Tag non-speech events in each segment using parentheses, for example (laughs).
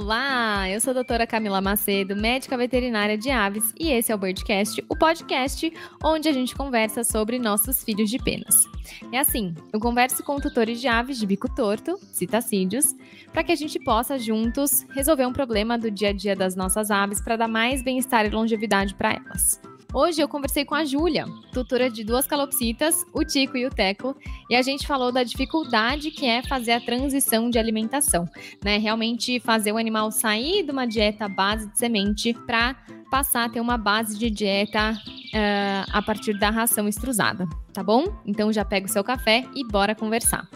Olá, eu sou a doutora Camila Macedo, médica veterinária de aves, e esse é o Birdcast, o podcast onde a gente conversa sobre nossos filhos de penas. É assim, eu converso com tutores de aves de bico torto, citacídeos, para que a gente possa juntos resolver um problema do dia a dia das nossas aves para dar mais bem-estar e longevidade para elas. Hoje eu conversei com a Júlia, tutora de duas calopsitas, o Tico e o Teco, e a gente falou da dificuldade que é fazer a transição de alimentação, né? Realmente fazer o animal sair de uma dieta base de semente para passar a ter uma base de dieta uh, a partir da ração extrusada, tá bom? Então já pega o seu café e bora conversar.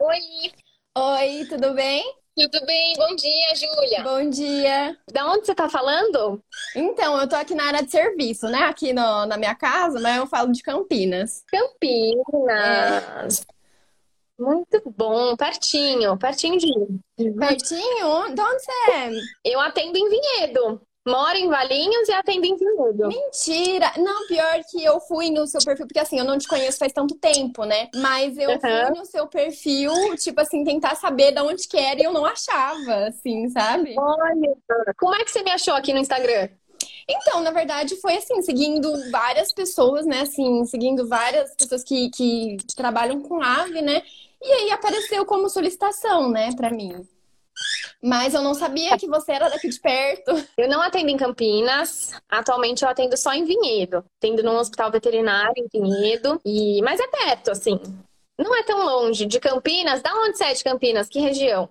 Oi! Oi, tudo bem? Tudo bem? Bom dia, Júlia. Bom dia. Da onde você tá falando? Então, eu tô aqui na área de serviço, né? Aqui no, na minha casa, mas eu falo de Campinas. Campinas. É. Muito bom, pertinho, pertinho de mim. Pertinho? De onde você é? Eu atendo em Vinhedo. Moro em Valinhos e atendo em Vinhedo. Mentira! Não, pior que eu fui no seu perfil, porque assim, eu não te conheço faz tanto tempo, né? Mas eu uhum. fui no seu perfil, tipo assim, tentar saber de onde que era e eu não achava, assim, sabe? Olha, como é que você me achou aqui no Instagram? Então, na verdade, foi assim, seguindo várias pessoas, né? Assim, seguindo várias pessoas que, que trabalham com ave, né? E aí apareceu como solicitação, né, pra mim. Mas eu não sabia que você era daqui de perto. Eu não atendo em Campinas. Atualmente eu atendo só em Vinhedo. Atendo num hospital veterinário em Vinhedo. E... Mas é perto, assim. Não é tão longe. De Campinas, da onde você é de Campinas? Que região?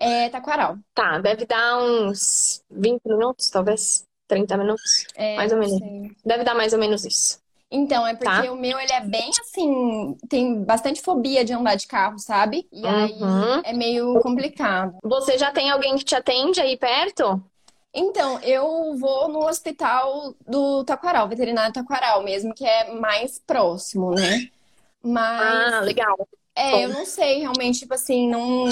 É Taquaral. Tá, deve dar uns 20 minutos, talvez. 30 minutos. É, mais ou menos. Sei. Deve dar mais ou menos isso. Então, é porque tá. o meu, ele é bem assim, tem bastante fobia de andar de carro, sabe? E aí uhum. é meio complicado. Você já tem alguém que te atende aí perto? Então, eu vou no hospital do Taquaral, veterinário Taquaral mesmo, que é mais próximo, né? Mas. Ah, legal. É, eu não sei, realmente, tipo assim, não,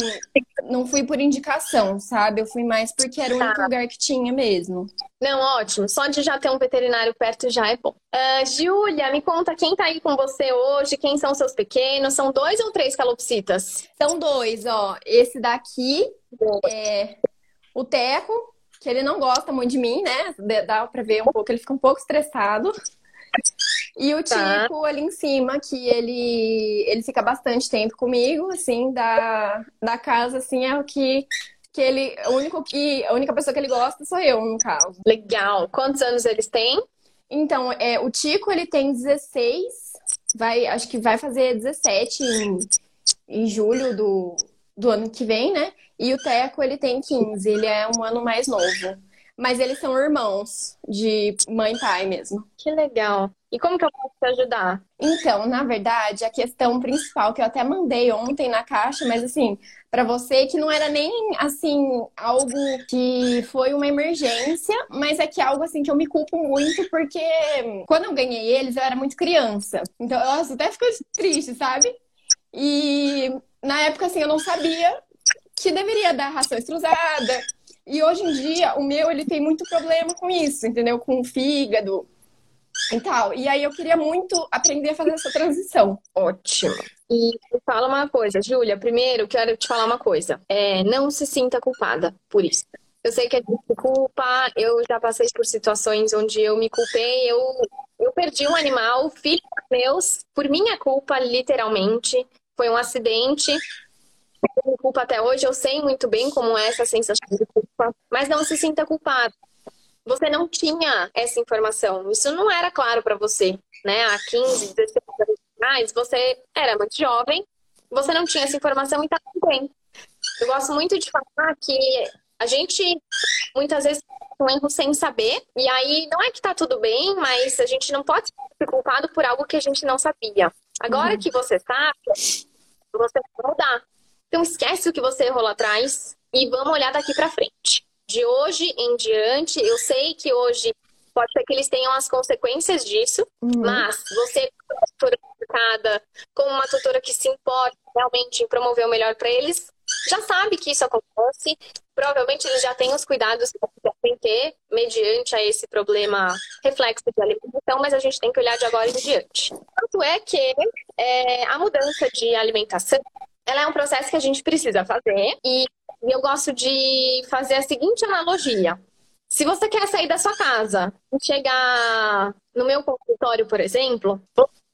não fui por indicação, sabe? Eu fui mais porque era o único tá. lugar que tinha mesmo. Não, ótimo. Só de já ter um veterinário perto já é bom. Uh, Júlia, me conta quem tá aí com você hoje, quem são seus pequenos? São dois ou três calopsitas? São dois, ó. Esse daqui é o Teco, que ele não gosta muito de mim, né? Dá pra ver um pouco, ele fica um pouco estressado. E o tá. Tico ali em cima, que ele, ele fica bastante tempo comigo, assim, da, da casa, assim, é o que, que ele. O único que, a única pessoa que ele gosta sou eu, no caso. Legal. Quantos anos eles têm? Então, é, o Tico ele tem 16, vai, acho que vai fazer 17 em, em julho do, do ano que vem, né? E o Teco ele tem 15, ele é um ano mais novo. Mas eles são irmãos de mãe e pai mesmo. Que legal. E como que eu posso te ajudar? Então, na verdade, a questão principal que eu até mandei ontem na caixa, mas assim, para você que não era nem assim algo que foi uma emergência, mas é que é algo assim que eu me culpo muito porque quando eu ganhei eles eu era muito criança. Então, eu até fico triste, sabe? E na época assim eu não sabia que deveria dar ração extrusada. E hoje em dia o meu ele tem muito problema com isso, entendeu? Com o fígado, e tal. E aí eu queria muito aprender a fazer essa transição. Ótimo. E fala uma coisa, Júlia. Primeiro, quero te falar uma coisa. É, não se sinta culpada por isso. Eu sei que a gente se culpa, eu já passei por situações onde eu me culpei, eu, eu perdi um animal, filhos meus, por minha culpa, literalmente. Foi um acidente. Me culpa até hoje, eu sei muito bem como é essa sensação de culpa, mas não se sinta culpado você não tinha essa informação. Isso não era claro para você, né? Há 15, 16 anos atrás, você era muito jovem, você não tinha essa informação e tá tudo bem. Eu gosto muito de falar que a gente muitas vezes um erro sem saber, e aí não é que tá tudo bem, mas a gente não pode ser culpado por algo que a gente não sabia. Agora uhum. que você sabe, você vai mudar. Então esquece o que você errou lá atrás e vamos olhar daqui para frente de hoje em diante, eu sei que hoje pode ser que eles tenham as consequências disso, uhum. mas você, como uma tutora educada, como uma tutora que se importa realmente em promover o melhor para eles, já sabe que isso acontece. Provavelmente eles já têm os cuidados que devem ter mediante a esse problema reflexo de alimentação, mas a gente tem que olhar de agora em diante. Tanto é que é, a mudança de alimentação ela é um processo que a gente precisa fazer e eu gosto de fazer a seguinte analogia. Se você quer sair da sua casa e chegar no meu consultório, por exemplo,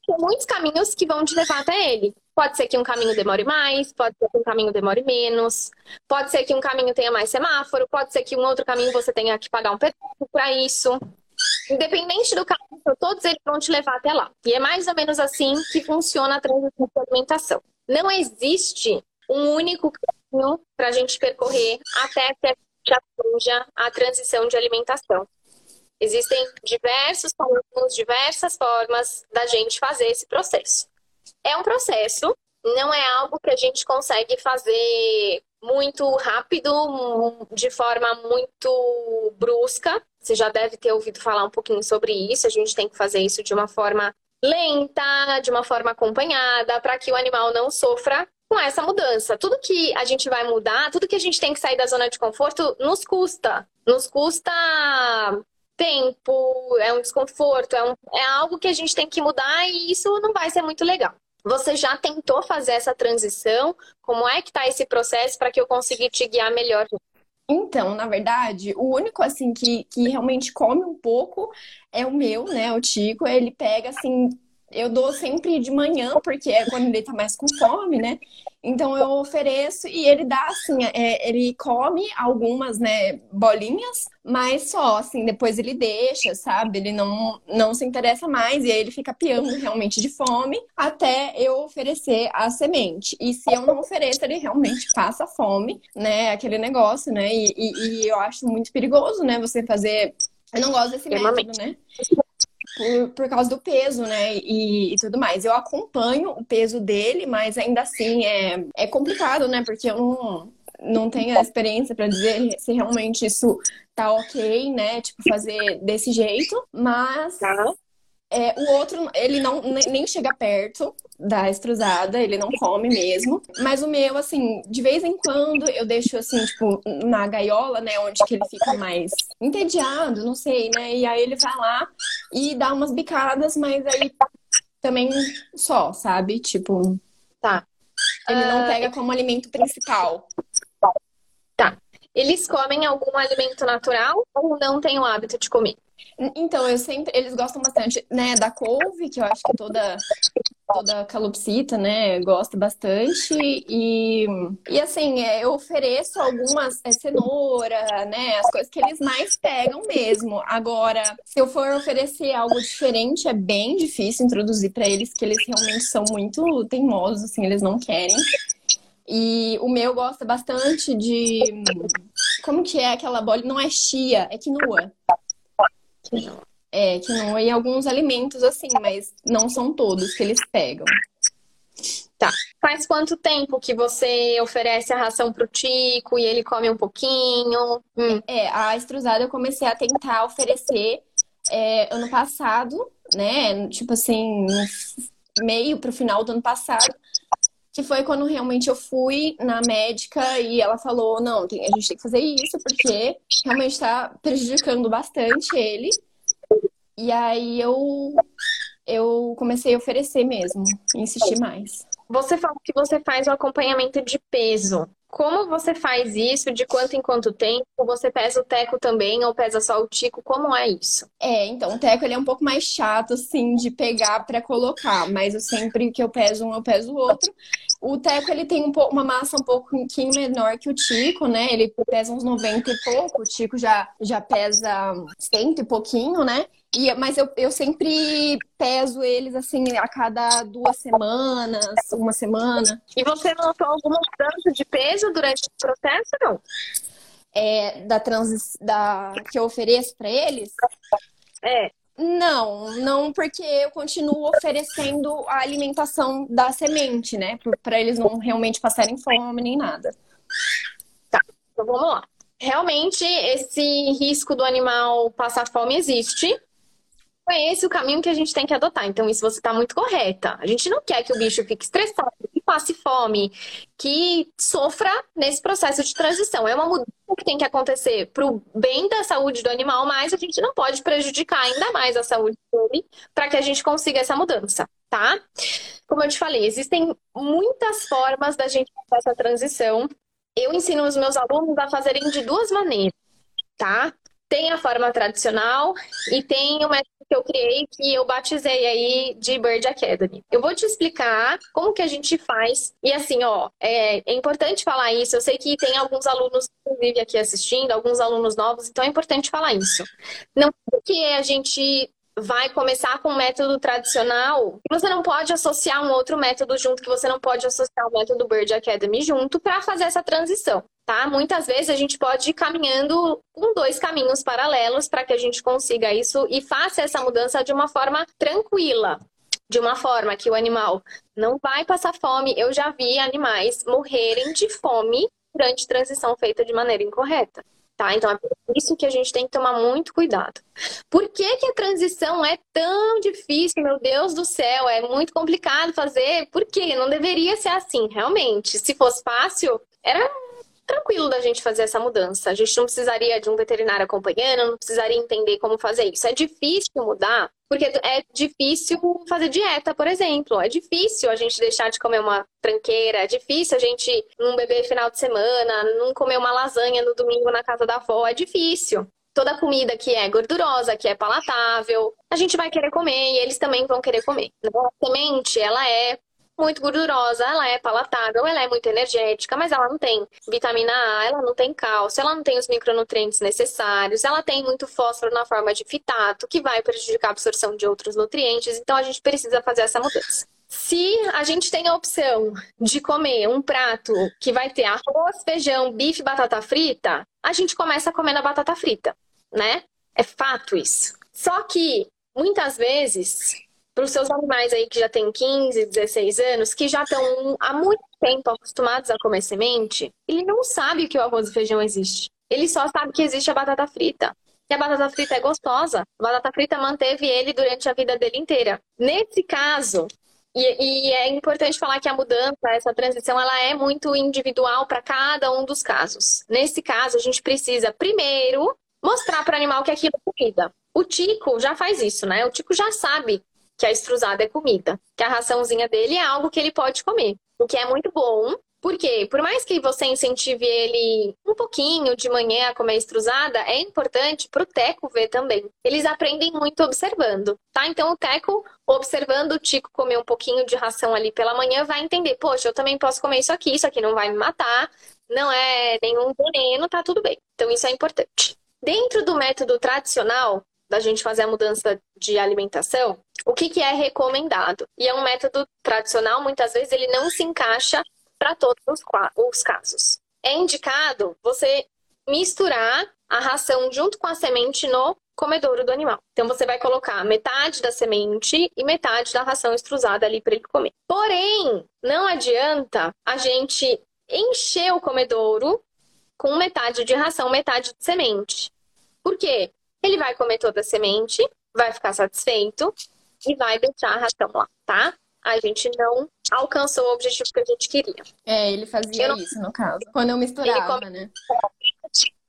tem muitos caminhos que vão te levar até ele. Pode ser que um caminho demore mais, pode ser que um caminho demore menos, pode ser que um caminho tenha mais semáforo, pode ser que um outro caminho você tenha que pagar um pedaço para isso. Independente do caminho, todos eles vão te levar até lá. E é mais ou menos assim que funciona a transição de alimentação. Não existe um único caminho para a gente percorrer até que a gente atinja a transição de alimentação. Existem diversos caminhos, diversas formas da gente fazer esse processo. É um processo, não é algo que a gente consegue fazer muito rápido, de forma muito brusca. Você já deve ter ouvido falar um pouquinho sobre isso. A gente tem que fazer isso de uma forma lenta, de uma forma acompanhada, para que o animal não sofra com essa mudança. Tudo que a gente vai mudar, tudo que a gente tem que sair da zona de conforto, nos custa. Nos custa tempo, é um desconforto, é, um, é algo que a gente tem que mudar e isso não vai ser muito legal. Você já tentou fazer essa transição? Como é que tá esse processo para que eu consiga te guiar melhor? Então, na verdade, o único assim que, que realmente come um pouco é o meu, né? O Tico, ele pega assim eu dou sempre de manhã, porque é quando ele tá mais com fome, né? Então eu ofereço e ele dá assim, é, ele come algumas, né, bolinhas, mas só assim, depois ele deixa, sabe? Ele não, não se interessa mais e aí ele fica piando realmente de fome até eu oferecer a semente. E se eu não ofereço, ele realmente passa fome, né? Aquele negócio, né? E, e, e eu acho muito perigoso, né? Você fazer. Eu não gosto desse método, né? Por, por causa do peso, né? E, e, tudo mais. Eu acompanho o peso dele, mas ainda assim é, é complicado, né? Porque eu não, não tenho a experiência para dizer se realmente isso tá ok, né? Tipo, fazer desse jeito. Mas tá. É, o outro, ele não nem chega perto da estrusada, ele não come mesmo. Mas o meu, assim, de vez em quando eu deixo, assim, tipo, na gaiola, né, onde que ele fica mais entediado, não sei, né? E aí ele vai lá e dá umas bicadas, mas aí também só, sabe? Tipo. Tá. Ele não ah, pega como alimento principal. Tá. Eles comem algum alimento natural ou não têm o hábito de comer? Então, eu sempre. Eles gostam bastante, né, da couve, que eu acho que toda, toda calopsita, né, gosta bastante. E, e assim, é, eu ofereço algumas é, cenoura, né, as coisas que eles mais pegam mesmo. Agora, se eu for oferecer algo diferente, é bem difícil introduzir para eles, que eles realmente são muito teimosos, assim, eles não querem. E o meu gosta bastante de. Como que é aquela bola? Não é chia, é quinoa. É, quinoa e alguns alimentos assim, mas não são todos que eles pegam. Tá. Faz quanto tempo que você oferece a ração pro Tico e ele come um pouquinho? Hum. É, a estrusada eu comecei a tentar oferecer é, ano passado, né? Tipo assim, meio pro final do ano passado, que foi quando realmente eu fui na médica e ela falou: não, tem, a gente tem que fazer isso porque realmente está prejudicando bastante ele. E aí eu, eu comecei a oferecer mesmo, insistir mais. Você falou que você faz o acompanhamento de peso. Como você faz isso? De quanto em quanto tempo? Você pesa o teco também ou pesa só o tico? Como é isso? É, então o teco ele é um pouco mais chato assim de pegar para colocar, mas eu sempre que eu peso um, eu peso o outro. O teco ele tem um pouco, uma massa um pouquinho menor que o tico, né? Ele pesa uns 90 e pouco, o tico já já pesa cento e pouquinho, né? E, mas eu, eu sempre peso eles assim a cada duas semanas, uma semana. E você notou alguma mudança de peso durante o processo, não? É, da, trans, da que eu ofereço para eles? É. Não, não porque eu continuo oferecendo a alimentação da semente, né? Para eles não realmente passarem fome nem nada. Tá, então vamos lá. Realmente, esse risco do animal passar fome existe, é esse o caminho que a gente tem que adotar. Então, isso você está muito correta. A gente não quer que o bicho fique estressado, que passe fome, que sofra nesse processo de transição. É uma mudança que tem que acontecer para o bem da saúde do animal, mas a gente não pode prejudicar ainda mais a saúde dele para que a gente consiga essa mudança, tá? como eu te falei, existem muitas formas da gente fazer essa transição. Eu ensino os meus alunos a fazerem de duas maneiras, tá? Tem a forma tradicional e tem o método que eu criei, que eu batizei aí de Bird Academy. Eu vou te explicar como que a gente faz. E assim, ó, é, é importante falar isso. Eu sei que tem alguns alunos, inclusive, aqui assistindo, alguns alunos novos, então é importante falar isso. Não porque a gente vai começar com o método tradicional, você não pode associar um outro método junto, que você não pode associar o método Bird Academy junto para fazer essa transição, tá? Muitas vezes a gente pode ir caminhando com dois caminhos paralelos para que a gente consiga isso e faça essa mudança de uma forma tranquila. De uma forma que o animal não vai passar fome. Eu já vi animais morrerem de fome durante transição feita de maneira incorreta. Tá? Então é por isso que a gente tem que tomar muito cuidado. Por que, que a transição é tão difícil? Meu Deus do céu, é muito complicado fazer. Por quê? Não deveria ser assim, realmente. Se fosse fácil, era tranquilo da gente fazer essa mudança. A gente não precisaria de um veterinário acompanhando, não precisaria entender como fazer isso. É difícil mudar, porque é difícil fazer dieta, por exemplo. É difícil a gente deixar de comer uma tranqueira, é difícil a gente não beber final de semana, não comer uma lasanha no domingo na casa da avó, é difícil toda comida que é gordurosa, que é palatável, a gente vai querer comer e eles também vão querer comer. A semente, ela é muito gordurosa, ela é palatável, ela é muito energética, mas ela não tem vitamina A, ela não tem cálcio, ela não tem os micronutrientes necessários, ela tem muito fósforo na forma de fitato, que vai prejudicar a absorção de outros nutrientes, então a gente precisa fazer essa mudança. Se a gente tem a opção de comer um prato que vai ter arroz, feijão, bife, batata frita, a gente começa comendo a batata frita, né? É fato isso. Só que muitas vezes para os seus animais aí que já têm 15, 16 anos, que já estão há muito tempo acostumados a comer semente, ele não sabe que o arroz e feijão existe. Ele só sabe que existe a batata frita. E a batata frita é gostosa. A batata frita manteve ele durante a vida dele inteira. Nesse caso, e, e, é importante falar que a mudança, essa transição, ela é muito individual para cada um dos casos. Nesse caso, a gente precisa primeiro mostrar para o animal que aquilo é comida. O Tico já faz isso, né? O Tico já sabe que a estrusada é comida, que a raçãozinha dele é algo que ele pode comer, o que é muito bom. Porque, por mais que você incentive ele um pouquinho de manhã a comer estrusada, é importante para o Teco ver também. Eles aprendem muito observando, tá? Então, o Teco, observando o Tico comer um pouquinho de ração ali pela manhã, vai entender: poxa, eu também posso comer isso aqui, isso aqui não vai me matar, não é nenhum veneno, tá tudo bem. Então, isso é importante. Dentro do método tradicional, da gente fazer a mudança de alimentação, o que, que é recomendado? E é um método tradicional, muitas vezes ele não se encaixa para todos os casos. É indicado você misturar a ração junto com a semente no comedouro do animal. Então você vai colocar metade da semente e metade da ração extrusada ali para ele comer. Porém, não adianta a gente encher o comedouro com metade de ração, metade de semente. Por quê? Ele vai comer toda a semente, vai ficar satisfeito e vai deixar a ração lá, tá? A gente não alcançou o objetivo que a gente queria. É, ele fazia não... isso, no caso. Quando eu misturava, come... né?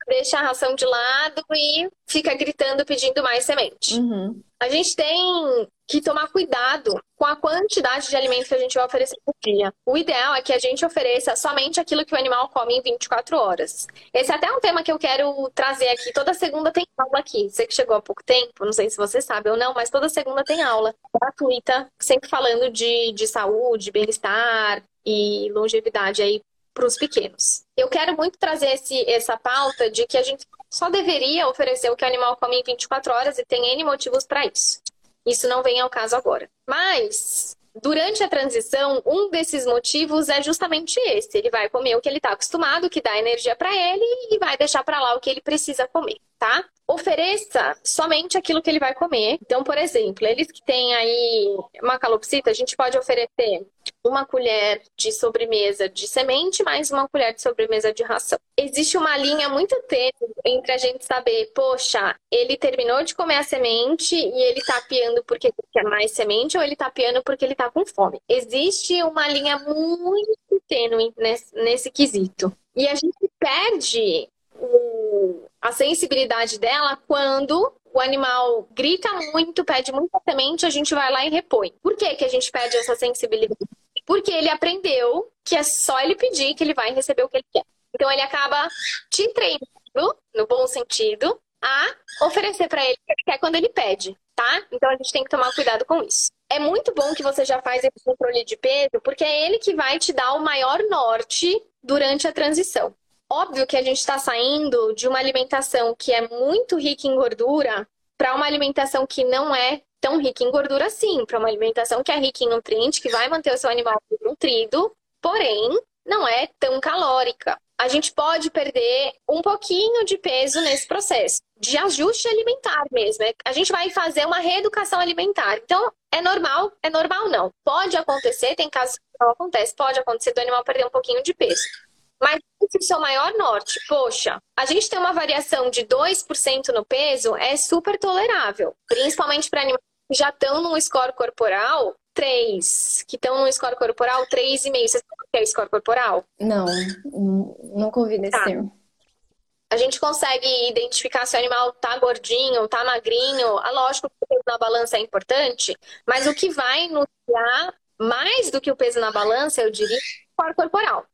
Deixa a ração de lado e fica gritando pedindo mais semente. Uhum. A gente tem que tomar cuidado com a quantidade de alimento que a gente vai oferecer por dia. O ideal é que a gente ofereça somente aquilo que o animal come em 24 horas. Esse é até um tema que eu quero trazer aqui. Toda segunda tem aula aqui. Você que chegou há pouco tempo, não sei se você sabe ou não, mas toda segunda tem aula gratuita, sempre falando de, de saúde, bem-estar e longevidade aí para os pequenos. Eu quero muito trazer esse, essa pauta de que a gente só deveria oferecer o que o animal come em 24 horas e tem N motivos para isso. Isso não vem ao caso agora. Mas, durante a transição, um desses motivos é justamente esse. Ele vai comer o que ele está acostumado, que dá energia para ele, e vai deixar para lá o que ele precisa comer, tá? Ofereça somente aquilo que ele vai comer. Então, por exemplo, eles que têm aí uma calopsita, a gente pode oferecer uma colher de sobremesa de semente mais uma colher de sobremesa de ração. Existe uma linha muito tênue entre a gente saber, poxa, ele terminou de comer a semente e ele tá piando porque quer mais semente ou ele tá piando porque ele tá com fome. Existe uma linha muito tênue nesse, nesse quesito. E a gente perde o, a sensibilidade dela quando o animal grita muito, pede muita semente, a gente vai lá e repõe. Por que, que a gente pede essa sensibilidade? Porque ele aprendeu que é só ele pedir que ele vai receber o que ele quer. Então ele acaba te treinando, no bom sentido, a oferecer para ele o que ele quer quando ele pede, tá? Então a gente tem que tomar cuidado com isso. É muito bom que você já faz esse controle de peso, porque é ele que vai te dar o maior norte durante a transição. Óbvio que a gente está saindo de uma alimentação que é muito rica em gordura para uma alimentação que não é tão rica em gordura assim, para uma alimentação que é rica em nutrientes, que vai manter o seu animal nutrido, porém não é tão calórica. A gente pode perder um pouquinho de peso nesse processo, de ajuste alimentar mesmo. A gente vai fazer uma reeducação alimentar. Então, é normal? É normal não. Pode acontecer, tem casos que não acontece, pode acontecer do animal perder um pouquinho de peso. Mas se o seu maior norte, poxa, a gente tem uma variação de 2% no peso, é super tolerável. Principalmente para animais já estão num score corporal 3, que estão num score corporal 3,5. Você sabe o que é score corporal? Não, nunca ouvi desse tá. termo. A gente consegue identificar se o animal tá gordinho, tá magrinho. Ah, lógico que o peso na balança é importante, mas o que vai nos dar mais do que o peso na balança, eu diria, é o score corporal.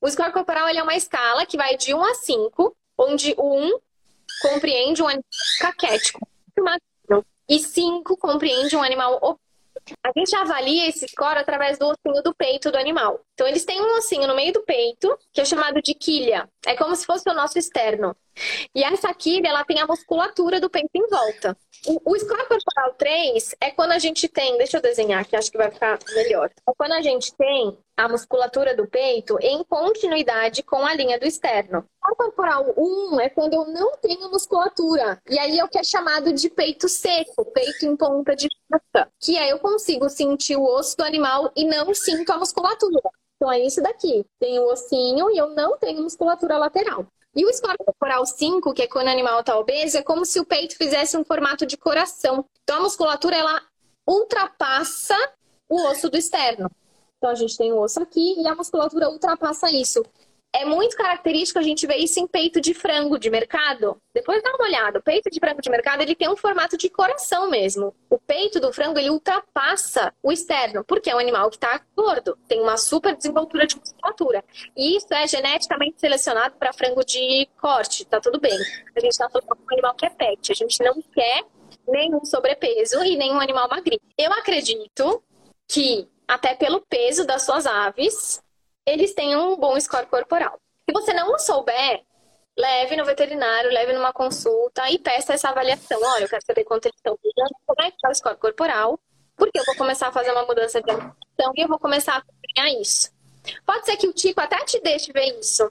O score corporal é uma escala que vai de 1 a 5, onde 1 compreende um animal caquético e 5 compreende um animal a gente avalia esse score através do ossinho do peito do animal. Então, eles têm um ossinho no meio do peito, que é chamado de quilha. É como se fosse o nosso externo. E essa quilha, ela tem a musculatura do peito em volta. O, o corporal 3 é quando a gente tem, deixa eu desenhar aqui, acho que vai ficar melhor. É quando a gente tem a musculatura do peito em continuidade com a linha do externo. O corporal 1 é quando eu não tenho musculatura. E aí é o que é chamado de peito seco, peito em ponta de faca. Que aí eu consigo sentir o osso do animal e não sinto a musculatura. Então é isso daqui. Tem o ossinho e eu não tenho musculatura lateral. E o score corporal 5, que é quando o animal está obeso, é como se o peito fizesse um formato de coração. Então a musculatura ela ultrapassa o osso do externo. Então a gente tem o osso aqui e a musculatura ultrapassa isso. É muito característico a gente ver isso em peito de frango de mercado. Depois dá uma olhada. O peito de frango de mercado ele tem um formato de coração mesmo. O peito do frango ele ultrapassa o externo, porque é um animal que está gordo, tem uma super desenvoltura de musculatura. E isso é geneticamente selecionado para frango de corte, tá tudo bem. A gente está falando de um animal que é pet. A gente não quer nenhum sobrepeso e nenhum animal magrinho. Eu acredito que, até pelo peso das suas aves, eles têm um bom score corporal. Se você não souber, leve no veterinário, leve numa consulta e peça essa avaliação. Olha, eu quero saber quanto eles estão pesando, como é que está o score corporal, porque eu vou começar a fazer uma mudança de alimentação e eu vou começar a acompanhar isso. Pode ser que o Tico até te deixe ver isso,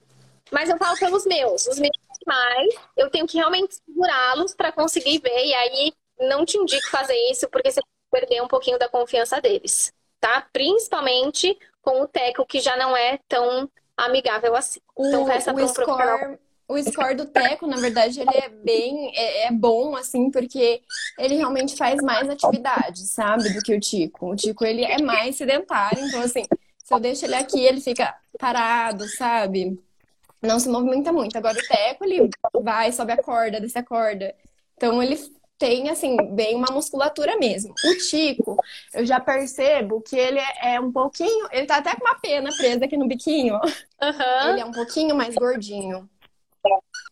mas eu falo pelos meus. Os meus mais, eu tenho que realmente segurá-los para conseguir ver, e aí não te indico fazer isso, porque você vai perder um pouquinho da confiança deles, tá? Principalmente com o Teco, que já não é tão amigável assim. Então, o, peça o score, o score do Teco, na verdade, ele é bem é, é, bom, assim, porque ele realmente faz mais atividade, sabe, do que o Tico. O Tico, ele é mais sedentário, então, assim, se eu deixo ele aqui, ele fica parado, sabe? Não se movimenta muito. Agora, o Teco, ele vai, sobe a corda, desce a corda. Então, ele tem, assim, bem uma musculatura mesmo. O Tico, eu já percebo que ele é, um pouquinho. Ele tá até com uma pena presa aqui no biquinho. Uhum. Ele é um pouquinho mais gordinho.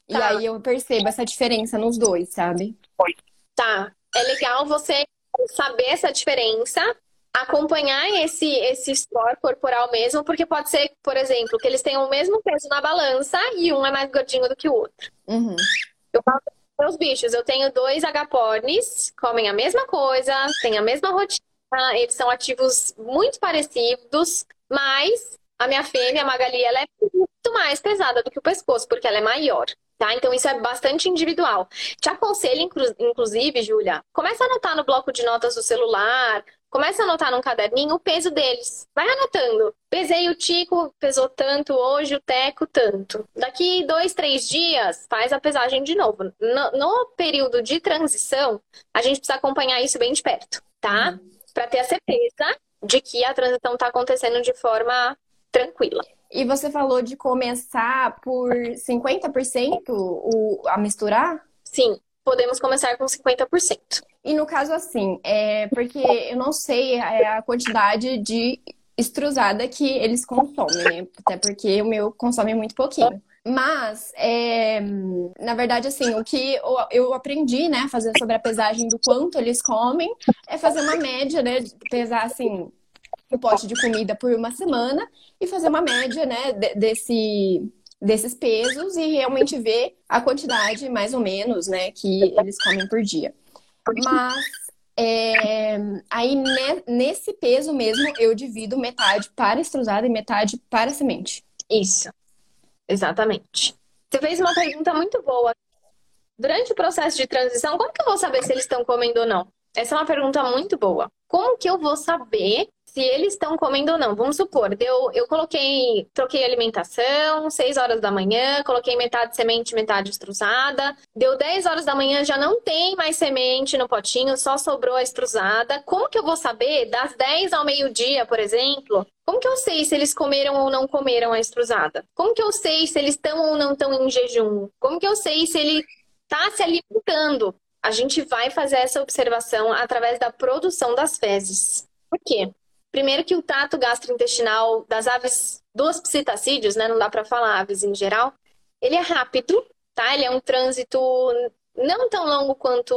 E tá. aí eu percebo essa diferença nos dois, sabe? Tá. É legal você saber essa diferença, acompanhar esse, esse score corporal mesmo, porque pode ser, por exemplo, que eles tenham o mesmo peso na balança e um é mais gordinho do que o outro. Uhum. Eu falo meus bichos, eu tenho dois agapornis, comem a mesma coisa, têm a mesma rotina, eles são ativos muito parecidos, mas a minha fêmea, a Magali, ela é muito mais pesada do que o pescoço, porque ela é maior. Tá? Então isso é bastante individual. Te aconselho, inclusive, Júlia, começa a anotar no bloco de notas do celular, começa a anotar num caderninho o peso deles. Vai anotando. Pesei o Tico, pesou tanto, hoje o Teco, tanto. Daqui dois, três dias, faz a pesagem de novo. No, no período de transição, a gente precisa acompanhar isso bem de perto, tá? Uhum. Para ter a certeza de que a transição está acontecendo de forma tranquila. E você falou de começar por 50% o, a misturar? Sim. podemos começar com 50%. E no caso assim, é porque eu não sei a quantidade de extrusada que eles consomem, né? Até porque o meu consome muito pouquinho. Mas, é, na verdade, assim, o que eu aprendi, né, fazendo sobre a pesagem do quanto eles comem, é fazer uma média, né, pesar, assim, o pote de comida por uma semana e fazer uma média, né, desse, desses pesos e realmente ver a quantidade, mais ou menos, né, que eles comem por dia. Mas é, aí nesse peso mesmo eu divido metade para extrusada e metade para semente. Isso. Exatamente. Você fez uma pergunta muito boa. Durante o processo de transição, como que eu vou saber se eles estão comendo ou não? Essa é uma pergunta muito boa. Como que eu vou saber se eles estão comendo ou não. Vamos supor, deu, eu coloquei, troquei alimentação, 6 horas da manhã, coloquei metade semente, metade estruzada. Deu 10 horas da manhã, já não tem mais semente no potinho, só sobrou a estruzada. Como que eu vou saber das 10 ao meio-dia, por exemplo? Como que eu sei se eles comeram ou não comeram a estruzada? Como que eu sei se eles estão ou não estão em jejum? Como que eu sei se ele está se alimentando? A gente vai fazer essa observação através da produção das fezes. Por quê? Primeiro que o trato gastrointestinal das aves dos psitacídeos, né, não dá para falar aves em geral, ele é rápido, tá? Ele é um trânsito não tão longo quanto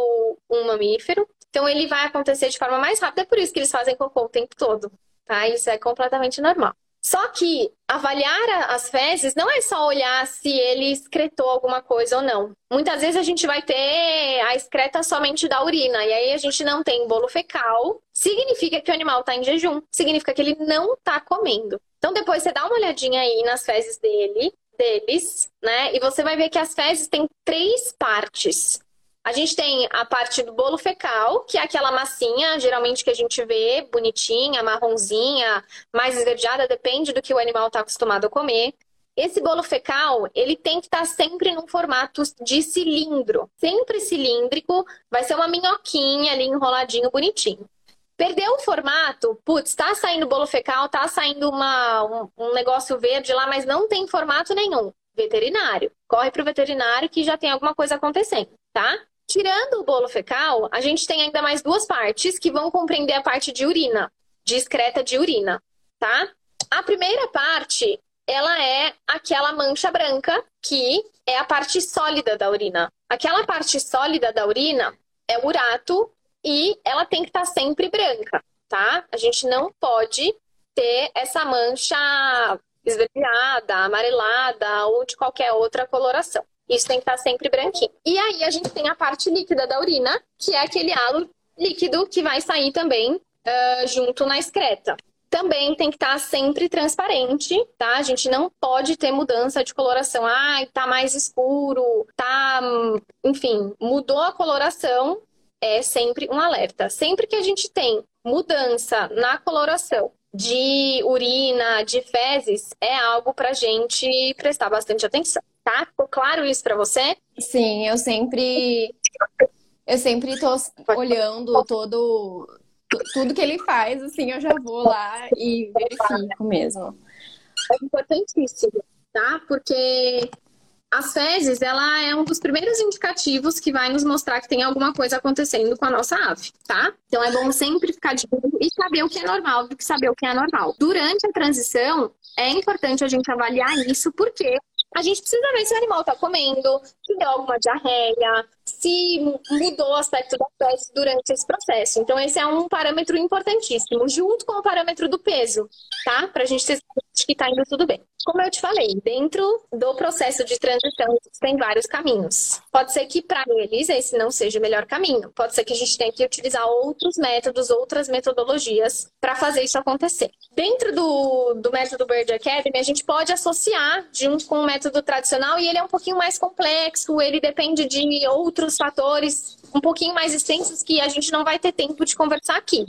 um mamífero, então ele vai acontecer de forma mais rápida, é por isso que eles fazem cocô o tempo todo, tá? Isso é completamente normal. Só que avaliar as fezes não é só olhar se ele excretou alguma coisa ou não. Muitas vezes a gente vai ter a excreta somente da urina, e aí a gente não tem bolo fecal, significa que o animal está em jejum, significa que ele não está comendo. Então depois você dá uma olhadinha aí nas fezes dele, deles, né? E você vai ver que as fezes têm três partes. A gente tem a parte do bolo fecal, que é aquela massinha, geralmente que a gente vê, bonitinha, marronzinha, mais esverdeada, depende do que o animal está acostumado a comer. Esse bolo fecal, ele tem que estar tá sempre num formato de cilindro, sempre cilíndrico, vai ser uma minhoquinha ali enroladinho, bonitinho. Perdeu o formato, putz, tá saindo bolo fecal, tá saindo uma, um, um negócio verde lá, mas não tem formato nenhum. Veterinário. Corre pro veterinário que já tem alguma coisa acontecendo, tá? Tirando o bolo fecal, a gente tem ainda mais duas partes que vão compreender a parte de urina, discreta de urina, tá? A primeira parte, ela é aquela mancha branca, que é a parte sólida da urina. Aquela parte sólida da urina é o urato e ela tem que estar tá sempre branca, tá? A gente não pode ter essa mancha esverdeada, amarelada ou de qualquer outra coloração. Isso tem que estar sempre branquinho. E aí a gente tem a parte líquida da urina, que é aquele halo líquido que vai sair também uh, junto na excreta. Também tem que estar sempre transparente, tá? A gente não pode ter mudança de coloração. Ah, tá mais escuro, tá. Enfim, mudou a coloração, é sempre um alerta. Sempre que a gente tem mudança na coloração de urina, de fezes, é algo pra gente prestar bastante atenção tá? Ficou claro isso para você? Sim, eu sempre eu sempre tô olhando todo tudo que ele faz, assim, eu já vou lá e verifico mesmo. É importantíssimo, tá? Porque as fezes, ela é um dos primeiros indicativos que vai nos mostrar que tem alguma coisa acontecendo com a nossa ave, tá? Então é bom sempre ficar de olho e saber o que é normal do que saber o que é anormal. Durante a transição, é importante a gente avaliar isso, porque a gente precisa ver se o animal está comendo, se deu alguma diarreia, se mudou o aspecto da pele durante esse processo. Então, esse é um parâmetro importantíssimo, junto com o parâmetro do peso, tá? Para a gente ter que está indo tudo bem. Como eu te falei, dentro do processo de transição tem vários caminhos. Pode ser que para eles esse não seja o melhor caminho. Pode ser que a gente tenha que utilizar outros métodos, outras metodologias para fazer isso acontecer. Dentro do, do método Bird Academy, a gente pode associar junto com o método tradicional e ele é um pouquinho mais complexo, ele depende de outros fatores um pouquinho mais extensos que a gente não vai ter tempo de conversar aqui.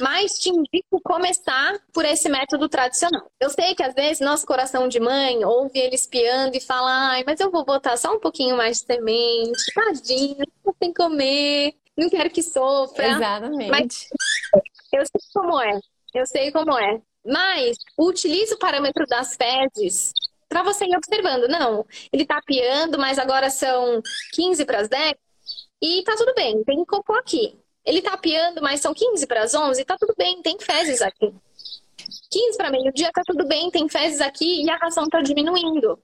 Mas te indico começar por esse método tradicional. Eu sei que às vezes nosso coração de mãe ouve ele espiando e fala: ai, mas eu vou botar só um pouquinho mais de semente, tadinho, não tem comer, não quero que sofra. Exatamente. Mas eu sei como é, eu sei como é. Mas utilize o parâmetro das fezes para você ir observando. Não, ele tá piando, mas agora são 15 para as 10 e tá tudo bem, tem cocô aqui. Ele tá piando, mas são 15 para as 11, tá tudo bem, tem fezes aqui. 15 para meio-dia tá tudo bem, tem fezes aqui e a ração tá diminuindo.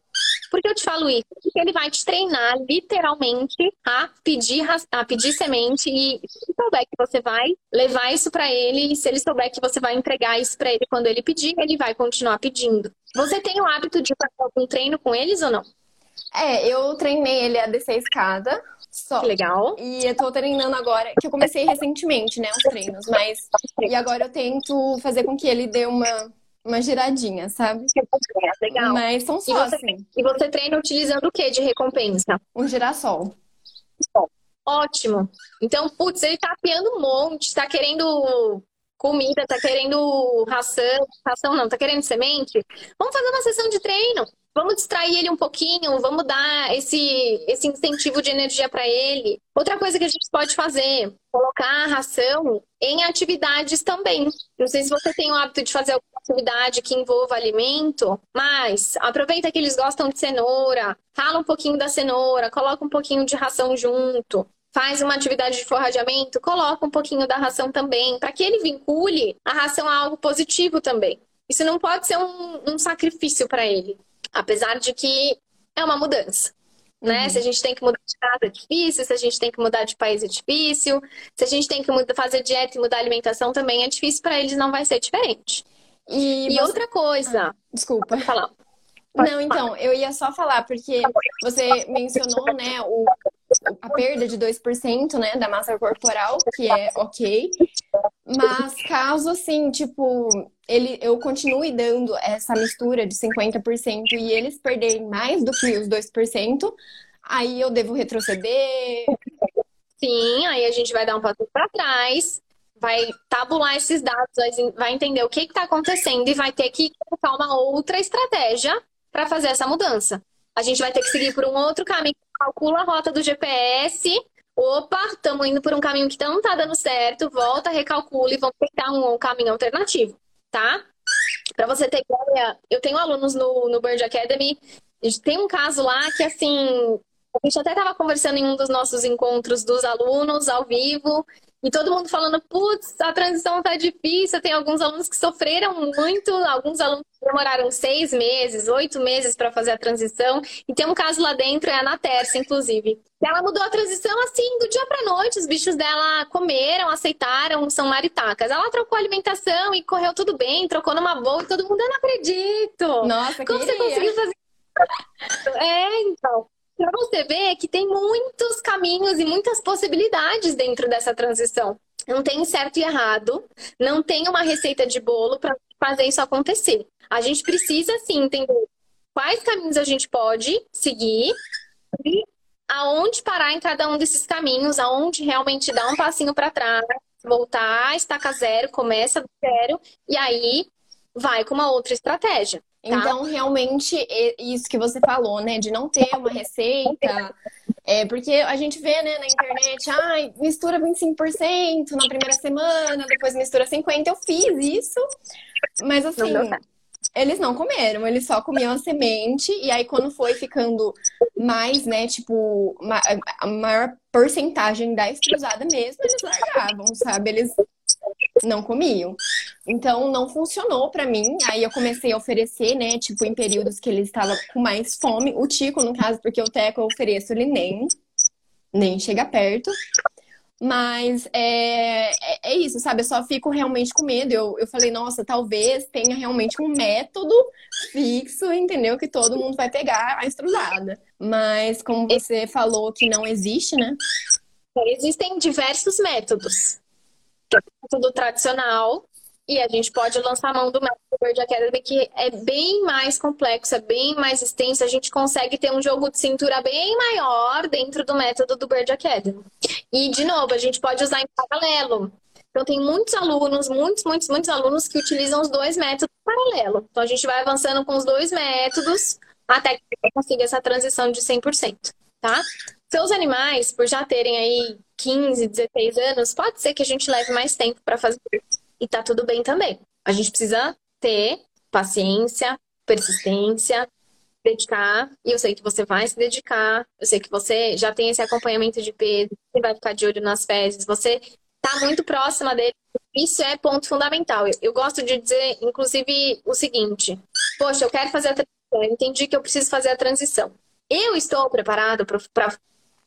Por que eu te falo isso? Porque ele vai te treinar literalmente a pedir, a pedir semente e se souber que você vai levar isso para ele e se ele souber que você vai entregar isso para ele quando ele pedir, ele vai continuar pedindo. Você tem o hábito de fazer algum treino com eles ou não? É, eu treinei ele a descer a escada. Só. Legal. E eu tô treinando agora, que eu comecei recentemente, né, os treinos, mas. E agora eu tento fazer com que ele dê uma, uma giradinha, sabe? Legal. Mas são só, e você, assim. E você treina utilizando o que de recompensa? Um girassol. Ótimo. Então, putz, ele tá apiando um monte, tá querendo comida, tá querendo ração, ração não, tá querendo semente. Vamos fazer uma sessão de treino. Vamos distrair ele um pouquinho, vamos dar esse, esse incentivo de energia para ele. Outra coisa que a gente pode fazer, colocar a ração em atividades também. Não sei se você tem o hábito de fazer alguma atividade que envolva alimento, mas aproveita que eles gostam de cenoura, rala um pouquinho da cenoura, coloca um pouquinho de ração junto faz uma atividade de forrageamento, coloca um pouquinho da ração também, para que ele vincule a ração a algo positivo também. Isso não pode ser um, um sacrifício para ele, apesar de que é uma mudança. Né? Uhum. Se a gente tem que mudar de casa é difícil, se a gente tem que mudar de país é difícil, se a gente tem que fazer dieta e mudar alimentação também é difícil, para eles não vai ser diferente. E, e você... outra coisa. Ah, desculpa. Pode falar. Não, então, eu ia só falar, porque você mencionou, né, o, a perda de 2%, né, da massa corporal, que é ok. Mas caso, assim, tipo, ele, eu continue dando essa mistura de 50% e eles perderem mais do que os 2%, aí eu devo retroceder? Sim, aí a gente vai dar um passo para trás, vai tabular esses dados, vai entender o que está acontecendo e vai ter que colocar uma outra estratégia para fazer essa mudança. A gente vai ter que seguir por um outro caminho, calcula a rota do GPS. Opa, estamos indo por um caminho que não está dando certo, volta, recalcula e vamos tentar um, um caminho alternativo, tá? Para você ter ideia, eu tenho alunos no, no Bird Academy, tem um caso lá que, assim, a gente até estava conversando em um dos nossos encontros dos alunos ao vivo, e todo mundo falando, putz, a transição tá difícil. Tem alguns alunos que sofreram muito, alguns alunos demoraram seis meses, oito meses para fazer a transição. E tem um caso lá dentro, é a Naterça, inclusive. Ela mudou a transição assim, do dia para noite. Os bichos dela comeram, aceitaram, são maritacas. Ela trocou a alimentação e correu tudo bem, trocou numa boa e todo mundo, eu não acredito. Nossa, Como queria. você conseguiu fazer (laughs) É, então para você ver que tem muitos caminhos e muitas possibilidades dentro dessa transição. Não tem certo e errado, não tem uma receita de bolo para fazer isso acontecer. A gente precisa sim entender quais caminhos a gente pode seguir e aonde parar em cada um desses caminhos, aonde realmente dar um passinho para trás, voltar, estaca zero, começa do zero e aí vai com uma outra estratégia. Tá. Então, realmente, isso que você falou, né? De não ter uma receita. É, porque a gente vê, né, na internet, ai, ah, mistura 25% na primeira semana, depois mistura 50%. Eu fiz isso, mas assim, não eles não comeram, eles só comiam a semente, e aí quando foi ficando mais, né, tipo, a maior porcentagem da estrusada mesmo, eles largavam, sabe? Eles não comiam. Então não funcionou para mim. Aí eu comecei a oferecer, né, tipo em períodos que ele estava com mais fome, o Tico no caso, porque o Teco eu ofereço ele nem nem chega perto. Mas é, é, é, isso, sabe? Eu só fico realmente com medo. Eu, eu falei, nossa, talvez tenha realmente um método fixo, entendeu? Que todo mundo vai pegar a estrudada. Mas como você falou que não existe, né? Existem diversos métodos método tradicional e a gente pode lançar a mão do método Bird Academy, que é bem mais complexo, é bem mais extenso. A gente consegue ter um jogo de cintura bem maior dentro do método do Bird Academy. E, de novo, a gente pode usar em paralelo. Então, tem muitos alunos, muitos, muitos, muitos alunos que utilizam os dois métodos em paralelo. Então, a gente vai avançando com os dois métodos até que consiga essa transição de 100%, tá? Seus animais, por já terem aí 15, 16 anos, pode ser que a gente leve mais tempo para fazer isso. E tá tudo bem também. A gente precisa ter paciência, persistência dedicar, e eu sei que você vai se dedicar, eu sei que você já tem esse acompanhamento de peso, você vai ficar de olho nas fezes, você tá muito próxima dele. Isso é ponto fundamental. Eu, eu gosto de dizer, inclusive, o seguinte: poxa, eu quero fazer a transição, eu entendi que eu preciso fazer a transição. Eu estou preparado para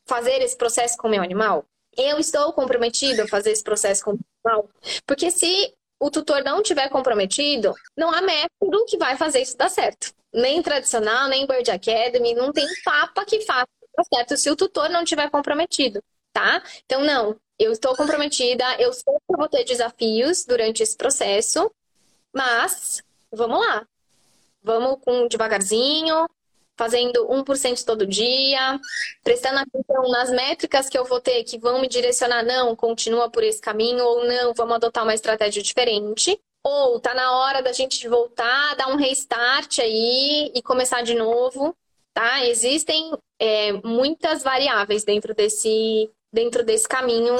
fazer esse processo com o meu animal? Eu estou comprometido a fazer esse processo com o animal? Porque se o tutor não tiver comprometido, não há método que vai fazer isso dar certo. Nem tradicional, nem Bird Academy, não tem papa que faça dar certo se o tutor não tiver comprometido, tá? Então, não, eu estou comprometida, eu sei que eu vou ter desafios durante esse processo, mas vamos lá. Vamos com devagarzinho, fazendo 1% todo dia, prestando atenção nas métricas que eu vou ter que vão me direcionar, não, continua por esse caminho, ou não, vamos adotar uma estratégia diferente. Ou tá na hora da gente voltar, dar um restart aí e começar de novo, tá? Existem é, muitas variáveis dentro desse, dentro desse caminho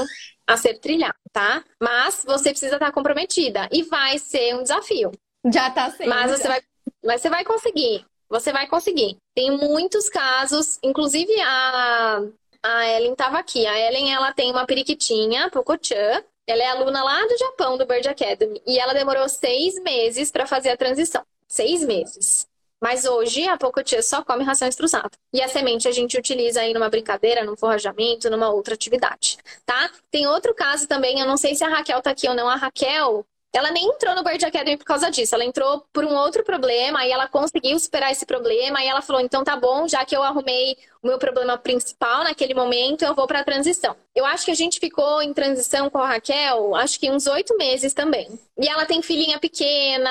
a ser trilhado, tá? Mas você precisa estar comprometida e vai ser um desafio. Já tá sendo. Mas você vai, mas você vai conseguir. Você vai conseguir. Tem muitos casos, inclusive a, a Ellen estava aqui. A Ellen, ela tem uma periquitinha, Pokochan. Ela é aluna lá do Japão, do Bird Academy. E ela demorou seis meses para fazer a transição. Seis meses. Mas hoje a Pokochan só come ração extrusada. E a semente a gente utiliza aí numa brincadeira, num forrajamento, numa outra atividade, tá? Tem outro caso também, eu não sei se a Raquel tá aqui ou não. A Raquel, ela nem entrou no Bird Academy por causa disso. Ela entrou por um outro problema e ela conseguiu superar esse problema. E ela falou: então tá bom, já que eu arrumei o meu problema principal naquele momento, eu vou para a transição. Eu acho que a gente ficou em transição com a Raquel, acho que uns oito meses também. E ela tem filhinha pequena,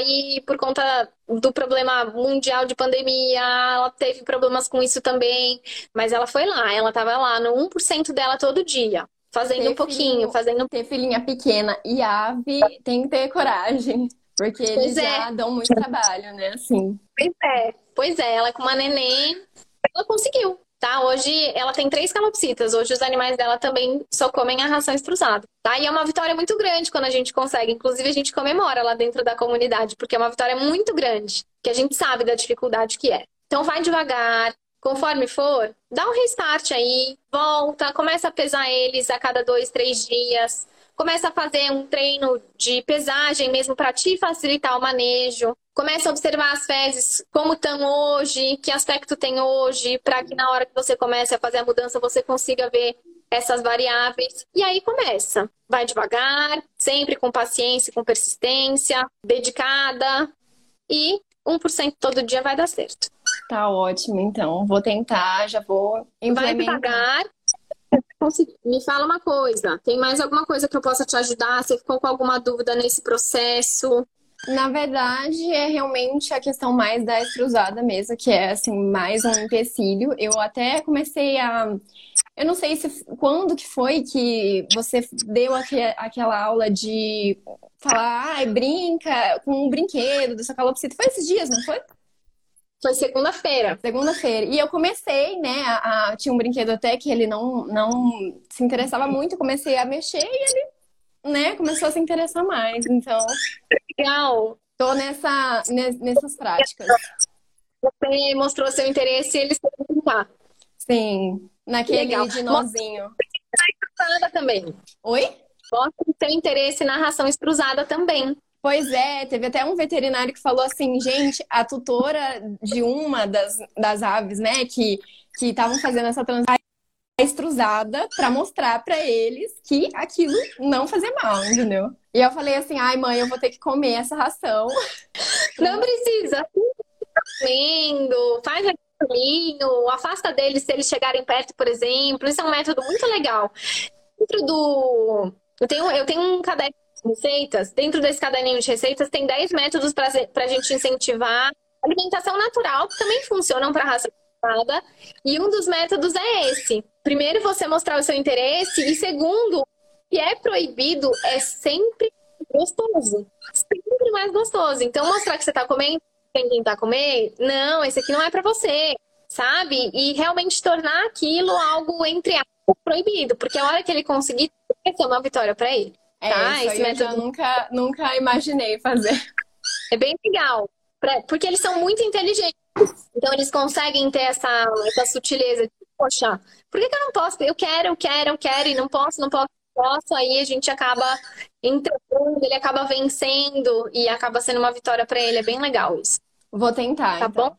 e por conta do problema mundial de pandemia, ela teve problemas com isso também. Mas ela foi lá, ela tava lá no 1% dela todo dia. Fazendo ter um pouquinho, filhinho, fazendo. Ter filhinha pequena e ave tem que ter coragem. Porque eles pois já é. dão muito trabalho, né? Assim. Pois é, pois é, ela com uma neném, ela conseguiu. Tá? Hoje ela tem três calopsitas. Hoje os animais dela também só comem a ração extrusada. Tá? E é uma vitória muito grande quando a gente consegue. Inclusive, a gente comemora lá dentro da comunidade, porque é uma vitória muito grande, que a gente sabe da dificuldade que é. Então vai devagar, Conforme for, dá um restart aí, volta, começa a pesar eles a cada dois, três dias. Começa a fazer um treino de pesagem mesmo para te facilitar o manejo. Começa a observar as fezes, como estão hoje, que aspecto tem hoje, para que na hora que você comece a fazer a mudança você consiga ver essas variáveis. E aí começa. Vai devagar, sempre com paciência, com persistência, dedicada. E 1% todo dia vai dar certo. Tá ótimo, então. Vou tentar, já vou Vai devagar. Me fala uma coisa. Tem mais alguma coisa que eu possa te ajudar? Você ficou com alguma dúvida nesse processo? Na verdade, é realmente a questão mais da extrusada mesmo, que é assim, mais um empecilho. Eu até comecei a. Eu não sei se quando que foi que você deu aquela aula de falar, ai, brinca com um brinquedo dessa calopsita. Foi esses dias, não foi? Foi segunda-feira. Segunda-feira. E eu comecei, né? A, a, tinha um brinquedo até que ele não, não se interessava muito. Comecei a mexer e ele, né, começou a se interessar mais. Então. Legal. Tô nessa, nessas práticas. Você mostrou seu interesse e ele se brincar. Sim. Naquele Legal. dinozinho. Mostra também. Oi? Mostra o seu interesse na ração extrusada também. Pois é, teve até um veterinário que falou assim, gente, a tutora de uma das, das aves, né, que estavam fazendo essa transição extrusada para mostrar para eles que aquilo não fazia mal, entendeu? E eu falei assim, ai mãe, eu vou ter que comer essa ração. (laughs) Não precisa. Comendo, faz caminho, afasta deles se eles chegarem perto, por exemplo. Isso é um método muito legal. Dentro do. Eu tenho, eu tenho um caderno receitas, dentro desse caderninho de receitas tem 10 métodos para a gente incentivar alimentação natural, que também funcionam para raça privada. E um dos métodos é esse. Primeiro, você mostrar o seu interesse. E segundo, que é proibido é sempre gostoso. Sempre mais gostoso. Então, mostrar que você está comendo, quem tentar comer, não, esse aqui não é para você, sabe? E realmente tornar aquilo algo entre aspas proibido. Porque a hora que ele conseguir, vai ser uma vitória para ele. É, tá? Esse método... eu nunca, nunca imaginei fazer. É bem legal. Pra... Porque eles são muito inteligentes. Então eles conseguem ter essa, essa sutileza de, poxa, por que, que eu não posso? Eu quero, eu quero, eu quero, e não posso, não posso, não posso. Aí a gente acaba entrando, ele acaba vencendo e acaba sendo uma vitória para ele. É bem legal isso. Vou tentar. Tá então. bom?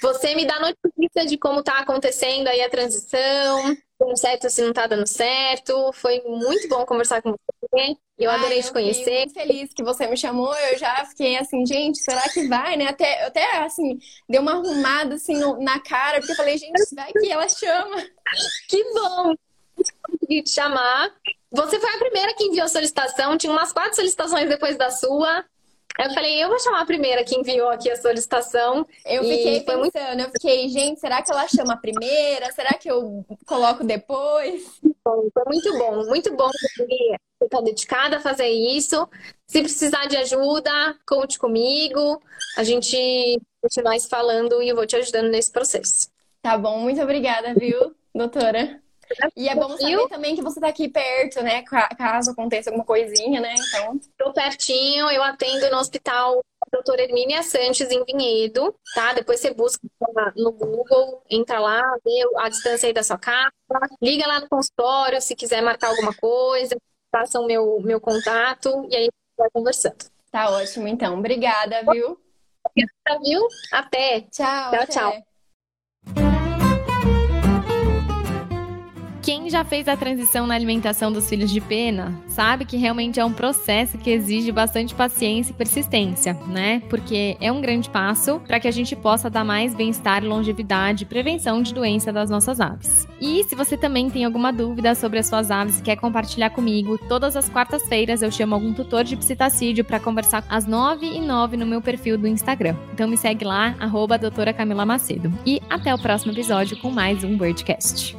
Você me dá notícia de como tá acontecendo aí a transição, dando certo, se não tá dando certo. Foi muito bom conversar com você. Eu adorei Ai, te eu conhecer. muito feliz que você me chamou. Eu já fiquei assim, gente, será que vai, né? Até, até assim, dei uma arrumada assim no- na cara, porque eu falei, gente, vai que ela chama. Que bom! Consegui te chamar. Você foi a primeira que enviou a solicitação. Tinha umas quatro solicitações depois da sua. Eu falei, eu vou chamar a primeira que enviou aqui a solicitação. Eu fiquei foi muito pensando, eu fiquei, gente, será que ela chama a primeira? Será que eu coloco depois? bom, foi muito bom, muito bom você está dedicada a fazer isso. Se precisar de ajuda, conte comigo. A gente continuar se falando e eu vou te ajudando nesse processo. Tá bom, muito obrigada, viu, doutora? E é bom saber também que você tá aqui perto, né? ca- Caso aconteça alguma coisinha, né? Então, Estou pertinho, eu atendo no hospital doutora Hermínia Sanches, em Vinhedo, tá? Depois você busca no Google, entra lá, vê a distância aí da sua casa, liga lá no consultório se quiser marcar alguma coisa, passa o meu, meu contato e aí a gente vai conversando. tá ótimo, então. Obrigada, viu? Tá, viu? Até! Tchau, Tchau, até. tchau. Quem já fez a transição na alimentação dos filhos de pena sabe que realmente é um processo que exige bastante paciência e persistência, né? Porque é um grande passo para que a gente possa dar mais bem-estar, longevidade e prevenção de doença das nossas aves. E se você também tem alguma dúvida sobre as suas aves e quer compartilhar comigo, todas as quartas-feiras eu chamo algum tutor de psitacídio para conversar às 9 e 9 no meu perfil do Instagram. Então me segue lá, arroba doutora Camila Macedo. E até o próximo episódio com mais um Birdcast.